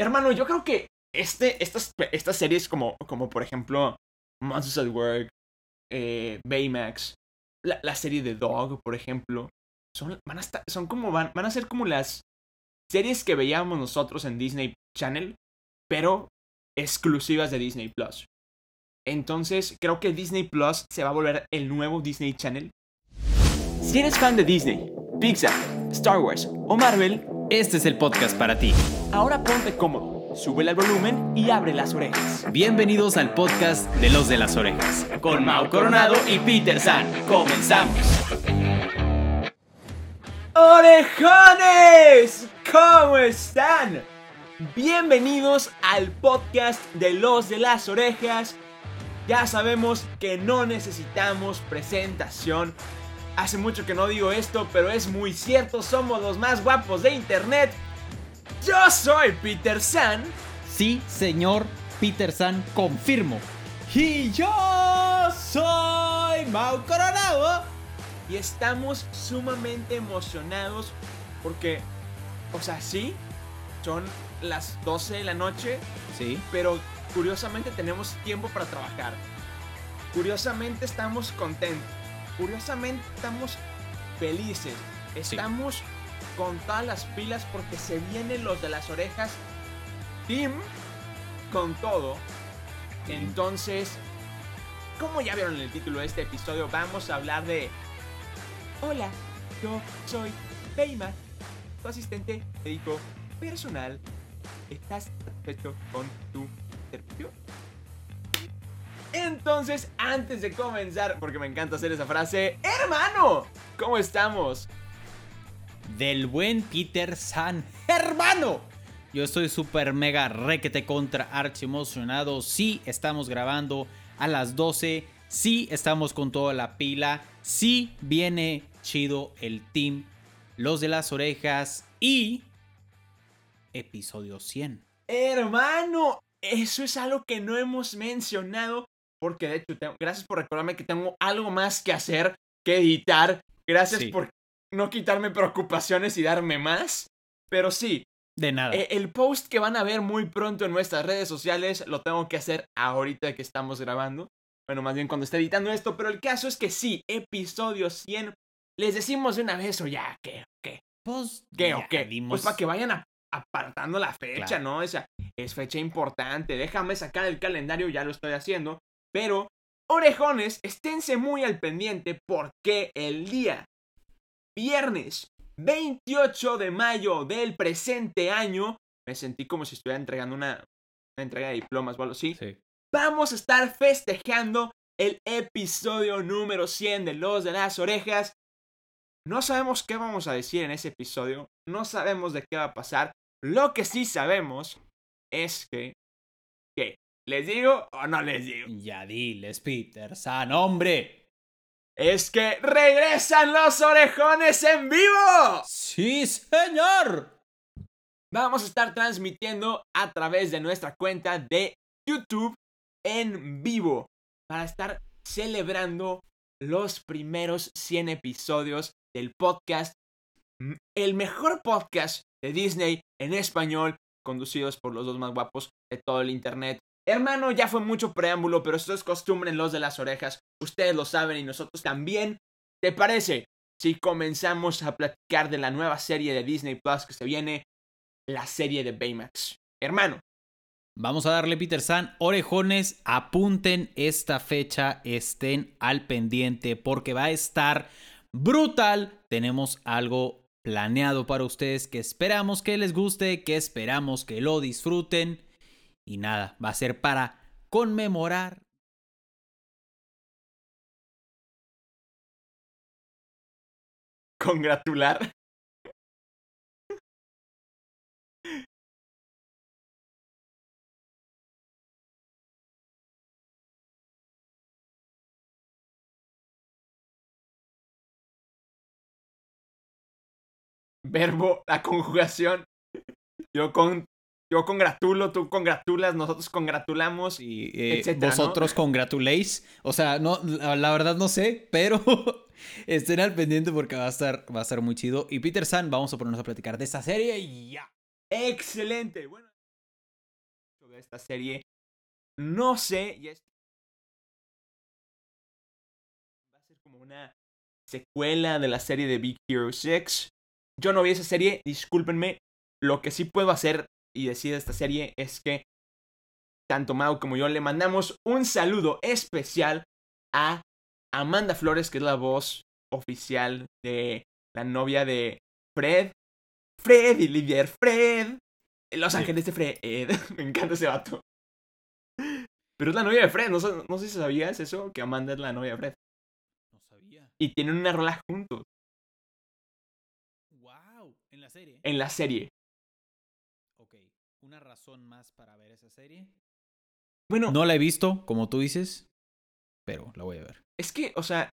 Hermano, yo creo que este, estas, estas series como, como por ejemplo Monsters at Work, eh, Baymax, la, la serie de Dog, por ejemplo, son, van, a estar, son como, van, van a ser como las series que veíamos nosotros en Disney Channel, pero exclusivas de Disney Plus. Entonces, creo que Disney Plus se va a volver el nuevo Disney Channel. Si eres fan de Disney, Pixar, Star Wars o Marvel, Este es el podcast para ti. ahora ponte cómodo, sube el volumen y abre las orejas. Bienvenidos al podcast de los de las orejas. Con Mau Coronado y Peter San, comenzamos. ¡Orejones! ¿Cómo están? Bienvenidos al podcast de los de las orejas. Ya sabemos que no necesitamos presentación. Hace mucho que no digo esto, pero es muy cierto, somos los más guapos de internet. Yo soy Peter San. Sí, señor Peter San, confirmo. Y yo soy Mau Coronado. Y estamos sumamente emocionados porque, o sea, sí, son las 12 de la noche, Sí. pero curiosamente tenemos tiempo para trabajar. Curiosamente estamos contentos. Curiosamente estamos felices. Estamos con todas las pilas porque se vienen los de las orejas. Team con todo. Entonces, como ya vieron en el título de este episodio, vamos a hablar de... Hola, yo soy Baymax, tu asistente médico personal. ¿Estás satisfecho con tu servicio? Entonces, antes de comenzar, porque me encanta hacer esa frase, hermano, ¿cómo estamos? Del buen Peter San, hermano. Yo estoy súper mega requete contra archi emocionado. Sí, estamos grabando a las 12. Sí, estamos con toda la pila. Sí, viene chido el team. Los de las orejas. Y... Episodio 100. Hermano, eso es algo que no hemos mencionado. Porque de hecho, tengo- gracias por recordarme que tengo algo más que hacer que editar. Gracias Sí. por no quitarme preocupaciones y darme más. Pero sí, De nada. eh, el post que van a ver muy pronto en nuestras redes sociales lo tengo que hacer ahorita que estamos grabando. Bueno, más bien cuando esté editando esto. Pero el caso es que sí, episodio 100. Les decimos de una vez o ya, ¿qué? ¿Qué? pues, ¿Qué o qué? dimos- Pues para que vayan a- apartando la fecha, Claro. ¿no? Esa es fecha importante. Déjame sacar el calendario, ya lo estoy haciendo. Pero, orejones, esténse muy al pendiente porque el día viernes 28 de mayo del presente año, me sentí como si estuviera entregando una, una entrega de diplomas o algo así. Sí. Vamos a estar festejando el episodio número 100 de Los de las Orejas. No sabemos qué vamos a decir en ese episodio, no sabemos de qué va a pasar. Lo que sí sabemos es que... ¿Les digo o no les digo? Ya diles, Peter San, hombre. Es que regresan los orejones en vivo. Sí, señor. Vamos a estar transmitiendo a través de nuestra cuenta de YouTube en vivo para estar celebrando los primeros 100 episodios del podcast, el mejor podcast de Disney en español, conducidos por los dos más guapos de todo el internet. Hermano, ya fue mucho preámbulo, pero esto es costumbre en los de las orejas. Ustedes lo saben y nosotros también. ¿Te parece si comenzamos a platicar de la nueva serie de Disney Plus que se viene la serie de Baymax. Hermano, Vamos a darle, Peter San. Orejones, apunten esta fecha, estén al pendiente porque va a estar brutal. Tenemos algo planeado para ustedes que esperamos que les guste, que esperamos que lo disfruten. Y nada, va a ser para conmemorar. congratular. Verbo, la conjugación. Yo con yo congratulo, tú congratulas, nosotros congratulamos. Y eh, Etcétera, ¿no? vosotros congratuléis. O sea, no, la, la verdad no sé, pero estén al pendiente porque va a estar, va a estar muy chido. Y Peter San, vamos a ponernos a platicar de esta serie y ya. Excelente. Bueno, esta serie. No sé, y es... Va a ser como una secuela de la serie de Big Hero 6. Yo no vi esa serie, discúlpenme. Lo que sí puedo hacer y decir de esta serie es que tanto Mau como yo le mandamos un saludo especial a Amanda Flores, que es la voz oficial de la novia de Fred. Fred y Livier Fred. Los Ángeles de Fred. Me encanta ese vato. Pero es la novia de Fred. No, sé- no sé si sabías eso, que Amanda es la novia de Fred. No sabía. Y tienen una rola juntos Wow. En la serie. en la serie. Razón más para ver esa serie. Bueno, No la he visto, como tú dices, pero la voy a ver. es que, o sea.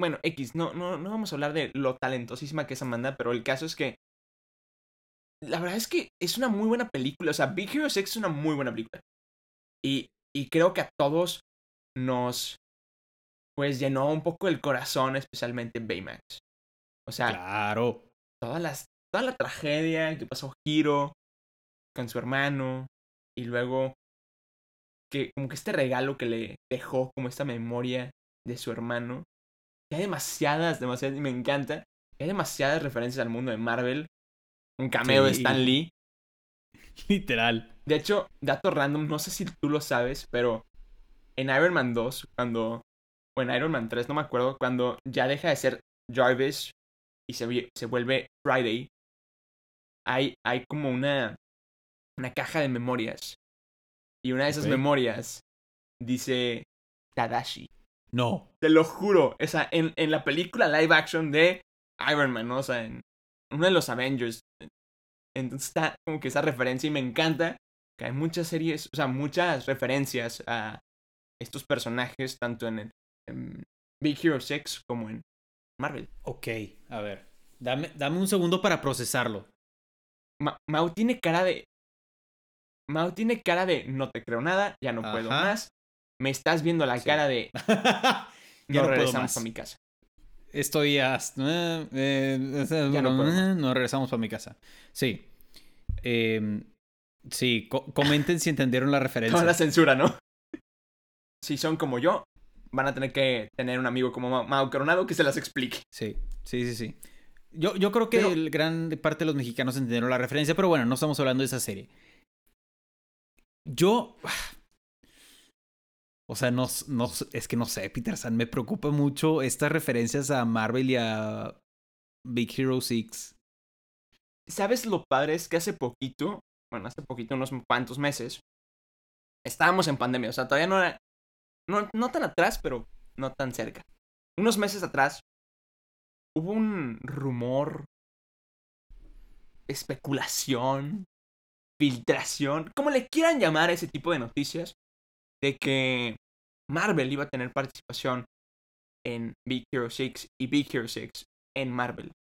Bueno, X, no, no, no vamos a hablar de lo talentosísima que es Amanda, pero el caso es que. La verdad es que es una muy buena película. O sea, Big Hero 6 es una muy buena película. Y, y creo que a todos nos. Pues llenó un poco el corazón, especialmente Baymax. O sea, Claro. todas las, toda la tragedia que pasó Hiro con su hermano y luego que como que este regalo que le dejó como esta memoria de su hermano que hay demasiadas demasiadas y me encanta que hay demasiadas referencias al mundo de Marvel un cameo de. Stan Lee Literal. de hecho dato random no sé si tú lo sabes pero en Iron Man 2 cuando o en Iron Man 3 no me acuerdo cuando ya deja de ser Jarvis y se, se vuelve Friday, hay, hay como una, una caja de memorias. Y una de esas memorias dice Tadashi. No. Te lo juro. Esa, en, en la película live action de Iron Man, ¿no? O sea, en uno de los Avengers. Entonces está como que esa referencia y me encanta que hay muchas series, o sea, muchas referencias a estos personajes, tanto en, el, en Big Hero 6 como en Marvel. Ok, a ver. Dame, dame un segundo para procesarlo. Ma- Mau tiene cara de. Mau tiene cara de no te creo nada, ya no puedo más. Me estás viendo la Sí. cara de ya no puedo regresamos más. a mi casa. Estoy hasta... eh, eh, Ya no puedo más. no regresamos para mi casa. Sí. Em, sí, co- comenten si entendieron la referencia. Toda la censura, ¿no? Si son como yo, van a tener que tener un amigo como Ma- Mau Coronado que se las explique. Sí, sí, sí, sí. Yo, yo creo que Pero- gran parte de los mexicanos entendieron la referencia, pero bueno, no estamos hablando de esa serie. Yo. O sea, no, no, es que no sé, Peter San, me preocupa mucho estas referencias a Marvel y a Big Hero 6. ¿Sabes lo padre? Es que hace poquito, bueno, hace poquito, unos cuantos meses, estábamos en pandemia. O sea, todavía no era. No, no tan atrás, pero no tan cerca. Unos meses atrás, hubo un rumor, especulación, filtración, como le quieran llamar a ese tipo de noticias, de que Marvel iba a tener participación en Big Hero 6 y Big Hero 6 en Marvel.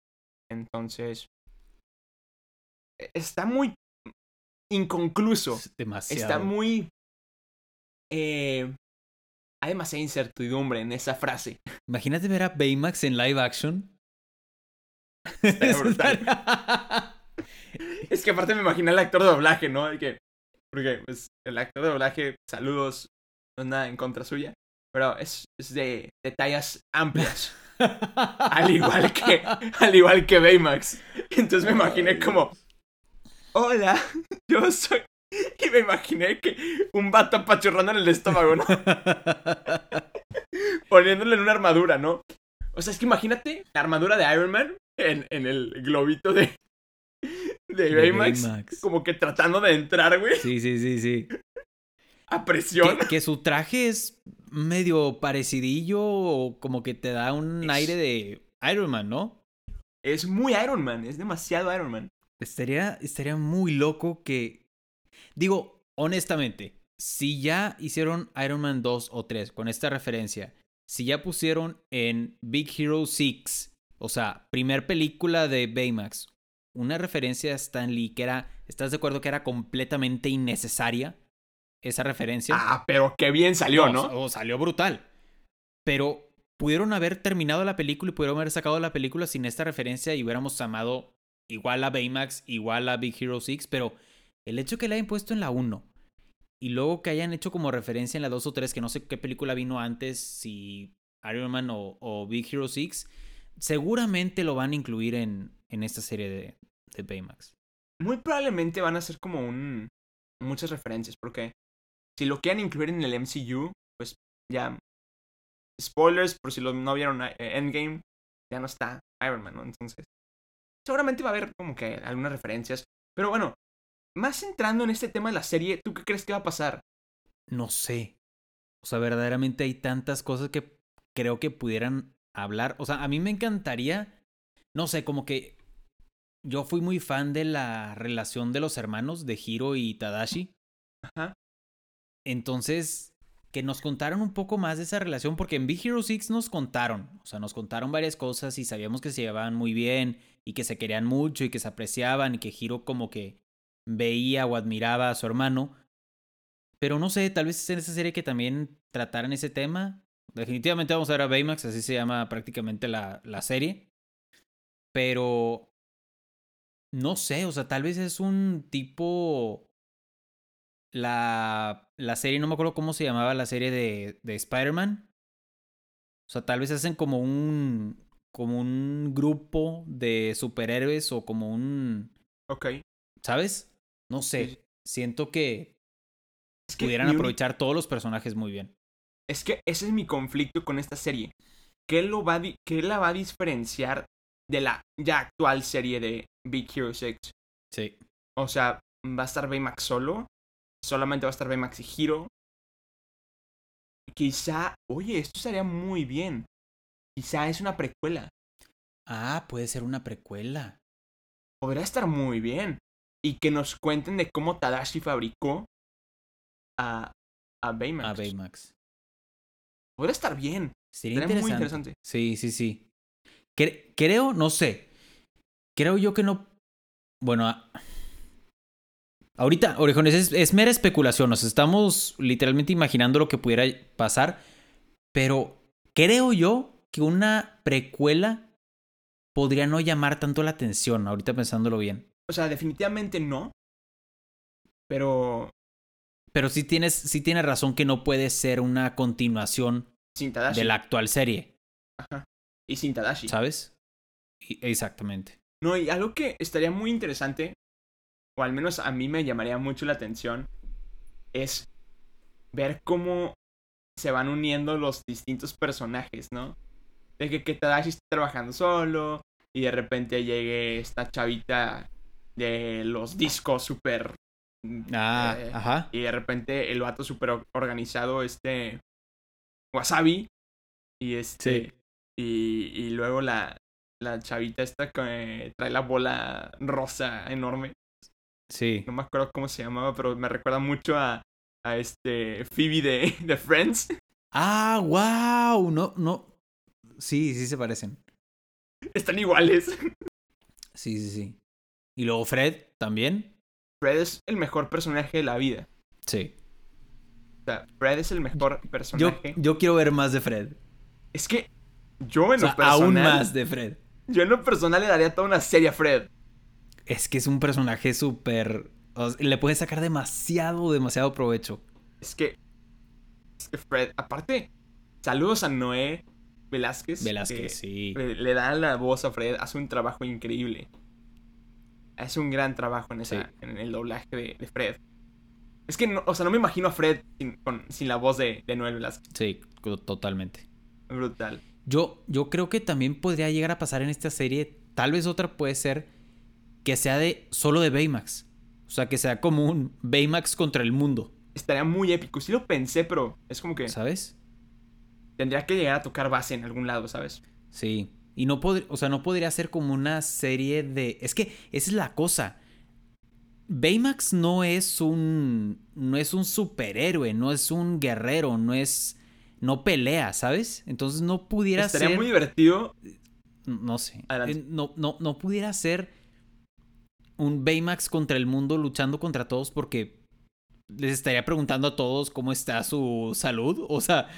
Entonces, e- está muy inconcluso. Es demasiado. Está muy... eh, hay demasiada incertidumbre en esa frase. Imagínate ver a Baymax en live action. Brutal. Es que aparte me imaginé el actor de doblaje, ¿no? De que, porque pues, el actor de doblaje, saludos, no es nada en contra suya, pero es, es de, de tallas amplias, al igual que, al igual que Baymax. Entonces me imaginé como, hola, yo soy... Y me imaginé que un vato apachurrando en el estómago, ¿no? Poniéndole en una armadura, ¿no? O sea, es que imagínate la armadura de Iron Man en, en el globito de, de Baymax. Baymax. Como que tratando de entrar, güey, Sí, sí, sí, sí. a presión. Que, que su traje es medio parecidillo o como que te da un Es- aire de Iron Man, ¿no? Es muy Iron Man, es demasiado Iron Man. Estaría, estaría muy loco que... Digo, honestamente, si ya hicieron Iron Man 2 o 3 con esta referencia, si ya pusieron en Big Hero 6, o sea, primer película de Baymax, una referencia a Stan Lee que era, ¿estás de acuerdo que era completamente innecesaria esa referencia? Ah, pero qué bien salió, ¿no? O salió brutal. Pero pudieron haber terminado la película y pudieron haber sacado la película sin esta referencia y hubiéramos amado igual a Baymax, igual a Big Hero 6, pero el hecho que la hayan puesto en la 1 Y luego que hayan hecho como referencia en la 2 o 3, que no sé qué película vino antes, si Iron Man o, Big Hero 6, seguramente lo van a incluir en, en esta serie de, de Baymax. Muy probablemente van a ser como un. muchas referencias, porque si lo quieren incluir en el MCU, pues ya. Spoilers, por si no vieron eh, Endgame, ya no está Iron Man, ¿no? Entonces. Seguramente va a haber como que algunas referencias. Pero bueno, más entrando en este tema de la serie, ¿tú qué crees que va a pasar? No sé. O sea, verdaderamente hay tantas cosas que creo que pudieran hablar. O sea, a mí me encantaría, no sé, como que yo fui muy fan de la relación de los hermanos de Hiro y Tadashi. Ajá. Entonces, que nos contaron un poco más de esa relación, porque en Big Hero 6 nos contaron, o sea, nos contaron varias cosas y sabíamos que se llevaban muy bien y que se querían mucho y que se apreciaban y que Hiro como que veía o admiraba a su hermano. Pero no sé, tal vez en esa serie que también trataran ese tema. Definitivamente vamos a ver a Baymax, así se llama prácticamente la, la serie. Pero no sé, o sea, tal vez es un tipo. La, la serie, no me acuerdo cómo se llamaba la serie de, de Spider-Man. O sea, tal vez hacen como un. como un grupo de superhéroes o como un. Ok. ¿Sabes? No sé, siento que, pudieran aprovechar todos los personajes muy bien. Es que ese es mi conflicto con esta serie. ¿Qué, lo va ¿Qué la va a diferenciar de la ya actual serie de Big Hero 6? Sí. O sea, ¿va a estar Baymax solo? ¿Solamente va a estar Baymax y Hiro? Quizá, oye, esto estaría muy bien. Quizá es una precuela. Ah, puede ser una precuela. Podría estar muy bien y que nos cuenten de cómo Tadashi fabricó a, a Baymax. A Baymax. Podría estar bien. Sería muy interesante. Sí, sí, sí. Creo, no sé. Creo yo que no. Bueno, ahorita, orejones, es, es mera especulación. Nos estamos literalmente imaginando lo que pudiera pasar. Pero creo yo que una precuela podría no llamar tanto la atención, ahorita pensándolo bien. O sea, definitivamente no. Pero. Pero sí tienes, sí tienes razón que no puede ser una continuación de la actual serie. Ajá. Y sin Tadashi. ¿Sabes? exactamente. No, y algo que estaría muy interesante, o al menos a mí me llamaría mucho la atención, es ver cómo se van uniendo los distintos personajes, ¿no? De que, que Tadashi esté trabajando solo y de repente llegue esta chavita de los discos súper... Ah, eh, ajá. Y de repente el vato súper organizado, este... Wasabi. Y este... Y, y luego la, la chavita esta que trae la bola rosa enorme. Sí. No me acuerdo cómo se llamaba, pero me recuerda mucho a, a este Phoebe de, de Friends. Ah, wow. No, no. Sí, sí se parecen. Están iguales. Sí, sí, sí. Y luego Fred también. Fred es el mejor personaje de la vida. Sí. O sea, Fred es el mejor personaje. Yo, quiero ver más de Fred. Es que yo en lo personal. Aún más de Fred. Yo en lo personal le daría toda una serie a Fred. Es que es un personaje súper. le puedes sacar demasiado, demasiado provecho. Es que. Es que Fred. Aparte, saludos a Noé Velázquez. Velázquez, sí. Le da la voz a Fred. Hace un trabajo increíble es un gran trabajo en, esa, en el doblaje de, Fred. Es que, no, o sea, no me imagino a Fred sin, la voz de, de Noel Velasquez. Sí, totalmente. Brutal. Yo, yo creo que también podría llegar a pasar en esta serie, tal vez otra puede ser que sea de solo de Baymax. O sea, que sea como un Baymax contra el mundo. Estaría muy épico. Sí lo pensé, pero es como que... ¿Sabes? Tendría que llegar a tocar base en algún lado, ¿sabes? Sí. Y no, o sea, no podría ser como una serie de... Es que esa es la cosa. Baymax no es un... No es un superhéroe, no es un guerrero, no es... No pelea, ¿sabes? Entonces no pudiera ser... Estaría muy divertido. No sé. Eh, no, no, no pudiera ser un Baymax contra el mundo luchando contra todos porque les estaría preguntando a todos cómo está su salud. O sea.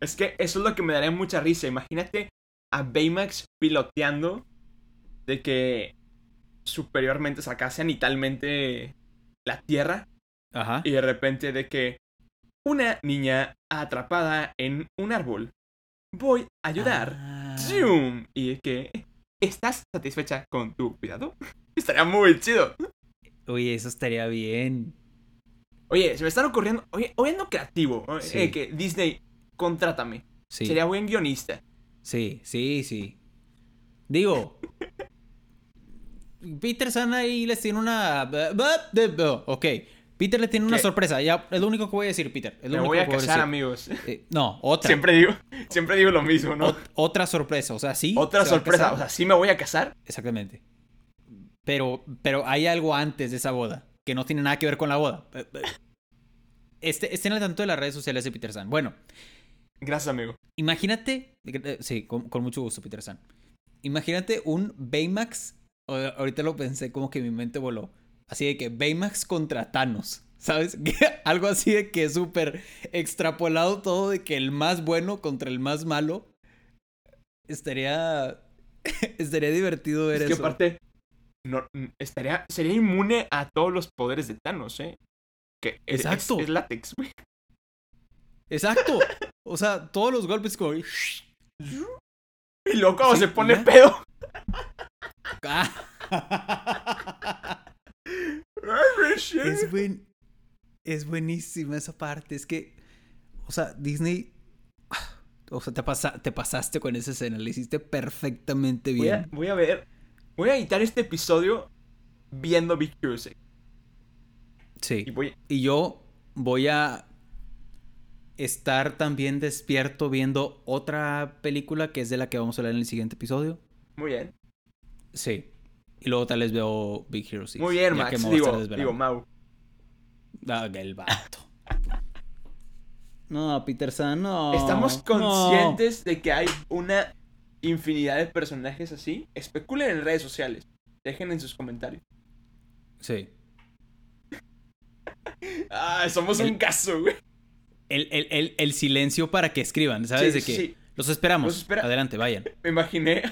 Es que eso es lo que me daría mucha risa. Imagínate a Baymax piloteando de que superiormente sacase anitalmente la Tierra. Ajá. Y de repente de que una niña atrapada en un árbol. Voy a ayudar. Ah. ¡Zoom! Y que ¿estás satisfecha con tu cuidado? Estaría muy chido. Oye, eso estaría bien. Oye, se me están ocurriendo. Oye, hoy ando creativo. eh, Sí. que Disney, contrátame. Sí. Sería buen guionista. Sí, sí, sí. Digo. Peter San ahí les tiene una. Ok. Peter le tiene una ¿Qué? sorpresa. Ya, es lo único que voy a decir, Peter. Es lo Me único voy a que casar, amigos. Eh, no, otra. Siempre digo, siempre digo lo mismo, ¿no? Ot- otra sorpresa. O sea, sí. Otra se sorpresa. O sea, sí me voy a casar. Exactamente. Pero, pero hay algo antes de esa boda que no tiene nada que ver con la boda. Eh, eh, Este, estén al tanto de las redes sociales de Peter San. Bueno, Gracias, amigo. imagínate. Sí, con, con mucho gusto, Peter San. Imagínate un Baymax. Ahorita lo pensé como que mi mente voló. Así de que Baymax contra Thanos. ¿Sabes? Algo así de que súper extrapolado todo de que el más bueno contra el más malo. Estaría. Estaría divertido ver Es que eso. aparte, no, estaría, sería inmune a todos los poderes de Thanos, ¿eh? Que es, es- Exacto. es látex, güey. Exacto. O sea, todos los golpes como. Y Sí, se pone pedo. Es buen. Es buenísima esa parte. Es que. O sea, Disney. O sea, te, pasa, te pasaste con esa escena. Le hiciste perfectamente Voy a, bien. voy a ver. Voy a editar este episodio viendo Big Hero 6. Y Sí. voy. Y yo voy a estar también despierto viendo otra película que es de la que vamos a hablar en el siguiente episodio. Muy bien. Sí. Y luego tal vez veo Big Hero 6. Muy bien, Max. que Digo, digo, Mau. Ah, el vato. No, Peter San, no. Estamos no. conscientes de que hay una infinidad de personajes así. Especulen en redes sociales. Dejen en sus comentarios. Sí. Ah, somos un caso, güey. El, el- el- silencio para que escriban, ¿sabes? Sí, de que sí. los esperamos. Los espera- Adelante, vayan. Me imaginé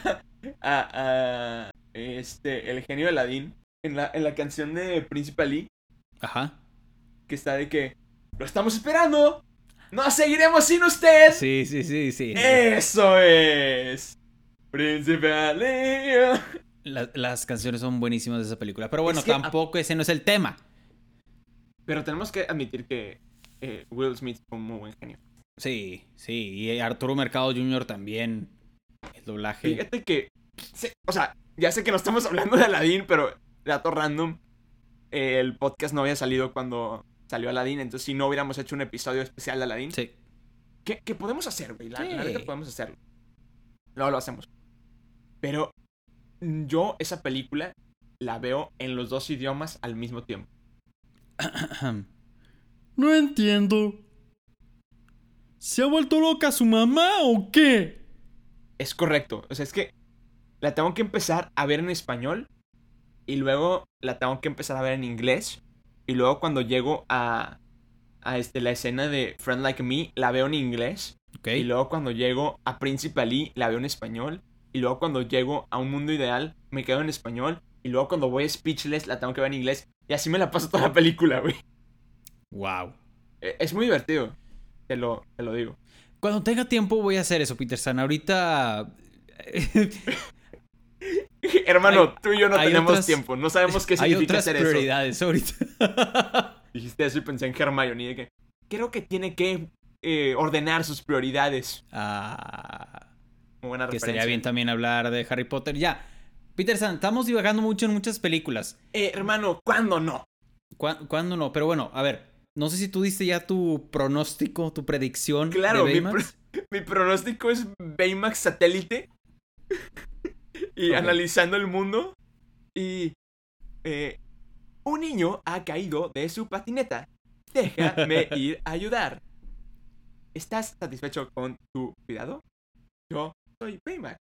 a, este, el genio de Aladdin en la, en la canción de Príncipe Ali, Ajá. que está de que lo estamos esperando. No seguiremos sin usted. Sí, sí, sí, sí. Eso es. Príncipe Ali. La- las canciones son buenísimas de esa película. Pero bueno, Es que a- tampoco ese no es el tema. Pero tenemos que admitir que eh, Will Smith fue un muy buen genio. Sí, sí. Y Arturo Mercado Jr. también. El doblaje. Fíjate que. se- o sea, ya sé que no estamos hablando de Aladdin, pero dato random. eh, el podcast no había salido cuando salió Aladdin, entonces si no hubiéramos hecho un episodio especial de Aladdin. Sí. ¿Qué, qué podemos hacer, güey? La, la Sí. podemos hacerlo. Luego lo hacemos. Pero yo esa película la veo en los dos idiomas al mismo tiempo. No entiendo. ¿Se ha vuelto loca su mamá o qué? Es correcto. O sea, es que la tengo que empezar a ver en español y luego la tengo que empezar a ver en inglés y luego cuando llego a, a este, la escena de Friend Like Me la veo en inglés y luego cuando llego a Príncipe Ali la veo en español y luego cuando llego a Un Mundo Ideal me quedo en español y luego cuando voy a Speechless la tengo que ver en inglés y así me la paso toda la película, güey. Wow. Eh, Es muy divertido. Te lo, te lo digo. Cuando tenga tiempo voy a hacer eso, Peter San. Ahorita. Hermano, Hay- tú y yo no hay tenemos otras- tiempo. No sabemos qué Hay significa otras hacer eso. prioridades ahorita. Dijiste eso y pensé en Hermione de que creo que tiene que eh, ordenar sus prioridades. Ah, Muy buena que referencia. estaría bien también hablar de Harry Potter. Ya. Peter San, estamos divagando mucho en muchas películas. Eh, hermano, ¿cuándo no? ¿Cuá- ¿Cuándo no? Pero bueno, a ver. No sé si tú diste ya tu pronóstico, tu predicción Claro, de mi. Mi pronóstico es Baymax satélite. y analizando el mundo. Y. eh, un niño ha caído de su patineta. Déjame ir a ayudar. ¿Estás satisfecho con tu cuidado? Yo soy Baymax,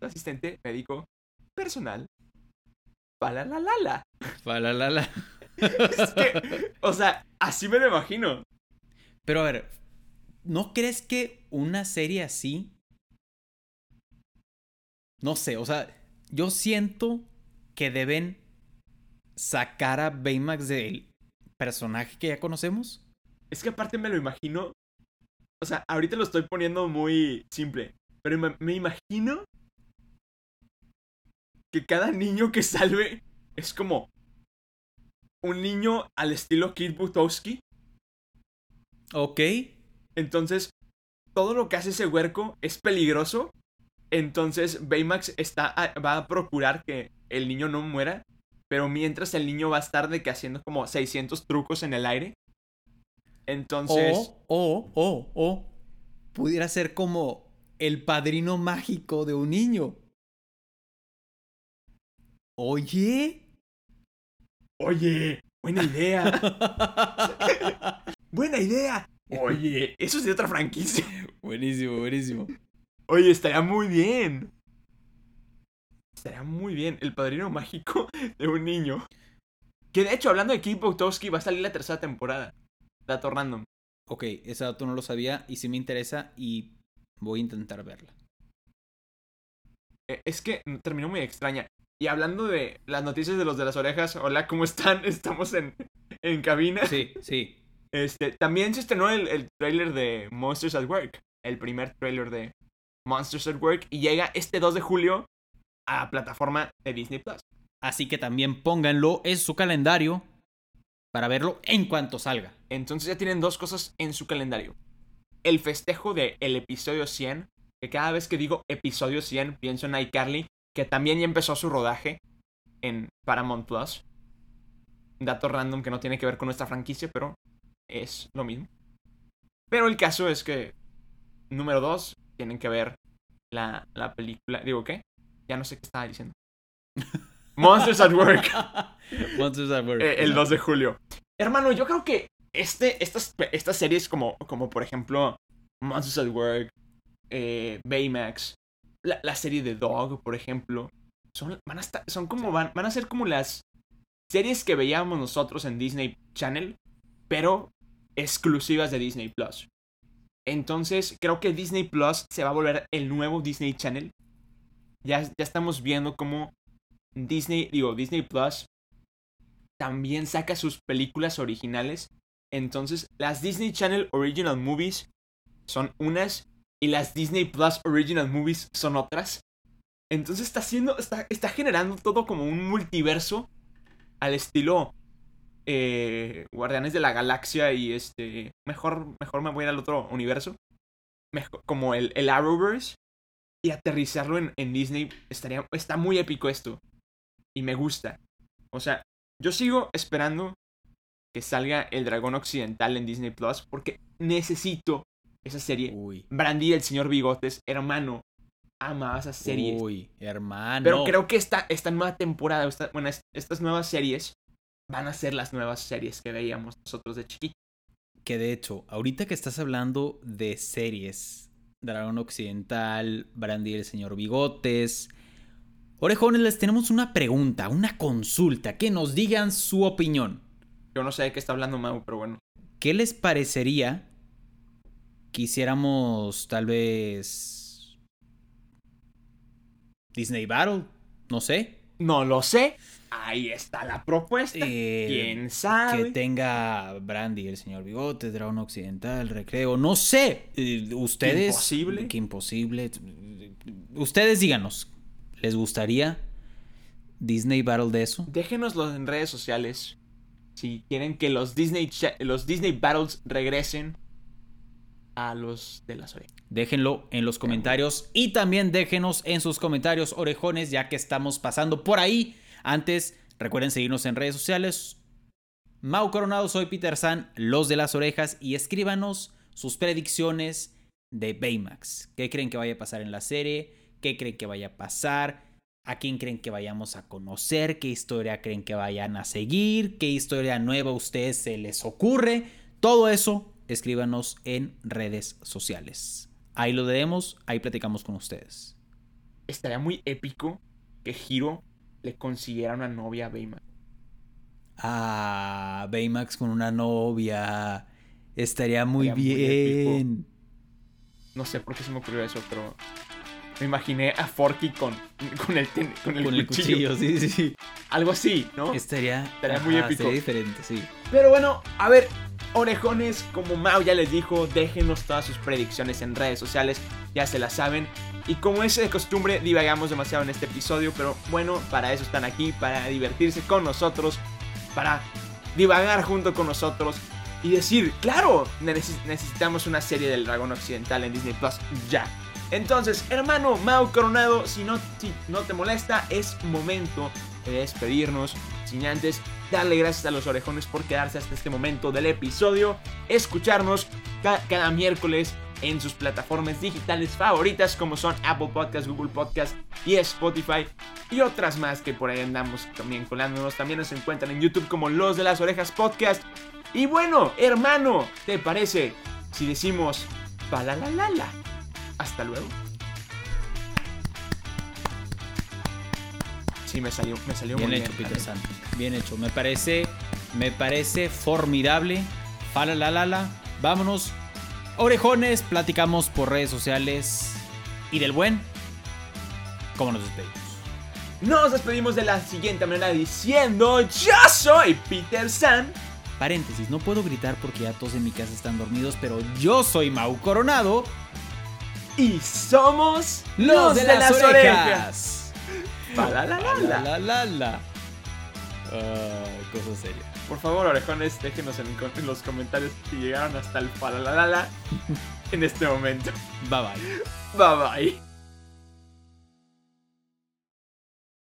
tu asistente médico personal. Para la lala. Fa, la, la, la. Es que, o sea, así me lo imagino. Pero a ver, ¿no crees que una serie así? No sé, o sea, yo siento que deben sacar a Baymax del personaje que ya conocemos. Es que aparte me lo imagino. O sea, ahorita lo estoy poniendo muy simple. Pero me, me imagino que cada niño que salve es como un niño al estilo Kid Butowski. Ok. Entonces, todo lo que hace ese huerco es peligroso. Entonces, Baymax está a- va a procurar que el niño no muera. Pero mientras el niño va a estar de que haciendo como 600 trucos en el aire. Entonces, O, o, o, o. Pudiera ser como el padrino mágico de un niño. Oye. oye, buena idea. buena idea. Oye, eso es de otra franquicia. buenísimo, buenísimo. Oye, estaría muy bien. Estaría muy bien. El padrino mágico de un niño. Que de hecho, hablando de Kid Butowski, va a salir la tercera temporada. Dato random. Ok, ese dato no lo sabía y sí me interesa y voy a intentar verla. Eh, Es que terminó muy extraña. Y hablando de las noticias de los de las orejas, hola, ¿cómo están? Estamos en, en cabina. Sí, sí. Este, también se estrenó el, el trailer de Monsters at Work. El primer trailer de Monsters at Work. Y llega este 2 de julio a la plataforma de Disney Plus. Así que también pónganlo en su calendario para verlo en cuanto salga. Entonces ya tienen dos cosas en su calendario. El festejo del el episodio 100. Que cada vez que digo episodio 100 pienso en iCarly. Que también ya empezó su rodaje en Paramount Plus. Dato random que no tiene que ver con nuestra franquicia, pero es lo mismo. Pero el caso es que, número 2, tienen que ver la, la película. Digo, ¿qué? Ya no sé qué estaba diciendo. Monsters at Work. Monsters at Work. Eh, el 2 de julio. Hermano, yo creo que este, estas, estas series como, como por ejemplo Monsters at Work, eh, Baymax, la, la serie de Dog, por ejemplo, son, van a estar, son como van, van a ser como las series que veíamos nosotros en Disney Channel, pero exclusivas de Disney Plus. Entonces, creo que Disney Plus se va a volver el nuevo Disney Channel. Ya, ya estamos viendo cómo Disney, digo, Disney Plus también saca sus películas originales. Entonces, las Disney Channel Original Movies son unas y las Disney Plus Original Movies son otras. Entonces está haciendo, está, está generando todo como un multiverso al estilo eh, Guardianes de la Galaxia y este, mejor, mejor me voy al otro universo, Mejor- como el, el Arrowverse y aterrizarlo en, en Disney estaría, está muy épico esto y me gusta. O sea, yo sigo esperando que salga el Dragón Occidental en Disney Plus porque necesito esa serie. Uy. Brandy, el señor Bigotes, hermano, ama esas series. Uy, hermano. Pero creo que esta, esta nueva temporada, esta- bueno, es- estas nuevas series van a ser las nuevas series que veíamos nosotros de chiquitos. Que de hecho, ahorita que estás hablando de series, Dragón Occidental, Brandy y el Señor Bigotes, orejones, les tenemos una pregunta, una consulta, que nos digan su opinión. Yo no sé de qué está hablando Mau, pero bueno. ¿Qué les parecería que hiciéramos tal vez Disney Battle? No sé. No lo sé. Ahí está la propuesta. Eh, ¿Quién que sabe? tenga Brandy, el señor Bigote, Dragón Occidental, Recreo, no sé. Eh, Ustedes. imposible? Qué imposible. Ustedes díganos. ¿Les gustaría Disney Battle de eso? Déjenoslo en redes sociales. Si quieren que los Disney, los Disney Battles regresen a los de las orejas. Déjenlo en los comentarios y también déjenos en sus comentarios orejones ya que estamos pasando por ahí. Antes, recuerden seguirnos en redes sociales. Mau Coronado, soy Peter San, los de las orejas y escríbanos sus predicciones de Baymax. ¿Qué creen que vaya a pasar en la serie? ¿Qué creen que vaya a pasar? ¿A quién creen que vayamos a conocer? ¿Qué historia creen que vayan a seguir? ¿Qué historia nueva a ustedes se les ocurre? Todo eso, escríbanos en redes sociales. Ahí lo leemos, ahí platicamos con ustedes. Estaría muy épico que Hiro le consiguiera una novia a Baymax. Ah, Baymax con una novia. Estaría muy Estaría muy épico. bien. No sé por qué se me ocurrió eso, pero me imaginé a Forky con, con, el, ten- con el con el cuchillo. cuchillo, sí, sí, sí. Algo así, ¿no? Estaría, Estaría muy épico. Sería diferente, sí. Pero bueno, a ver, orejones, como Mao ya les dijo, déjenos todas sus predicciones en redes sociales, ya se las saben. Y como es de costumbre, divagamos demasiado en este episodio, pero bueno, para eso están aquí, para divertirse con nosotros, para divagar junto con nosotros y decir, claro, necesitamos una serie del dragón occidental en Disney Plus ya. Entonces, hermano Mao Coronado, si no, si no te molesta, es momento de despedirnos. Sin antes darle gracias a los orejones por quedarse hasta este momento del episodio, escucharnos cada miércoles en sus plataformas digitales favoritas como son Apple Podcast, Google Podcast y Spotify y otras más que por ahí andamos también colándonos. También nos encuentran en YouTube como Los de las Orejas Podcast. Y bueno, hermano, ¿te parece si decimos palalalala? Hasta luego. Sí, me salió, me salió bien muy hecho, Peter San. Bien hecho. Me parece, me parece formidable. Palalalala. Vámonos. Orejones, platicamos por redes sociales. Y del buen, ¿cómo nos despedimos? Nos despedimos de la siguiente manera diciendo: Yo soy Peter San. Paréntesis, no puedo gritar porque ya todos en mi casa están dormidos, pero yo soy Mau Coronado. Y somos los, de, las, orejas. La la la la. cosa seria. Por favor, orejones, déjenos en, los comentarios si llegaron hasta el la en este momento. Bye bye. Bye bye.